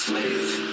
slave.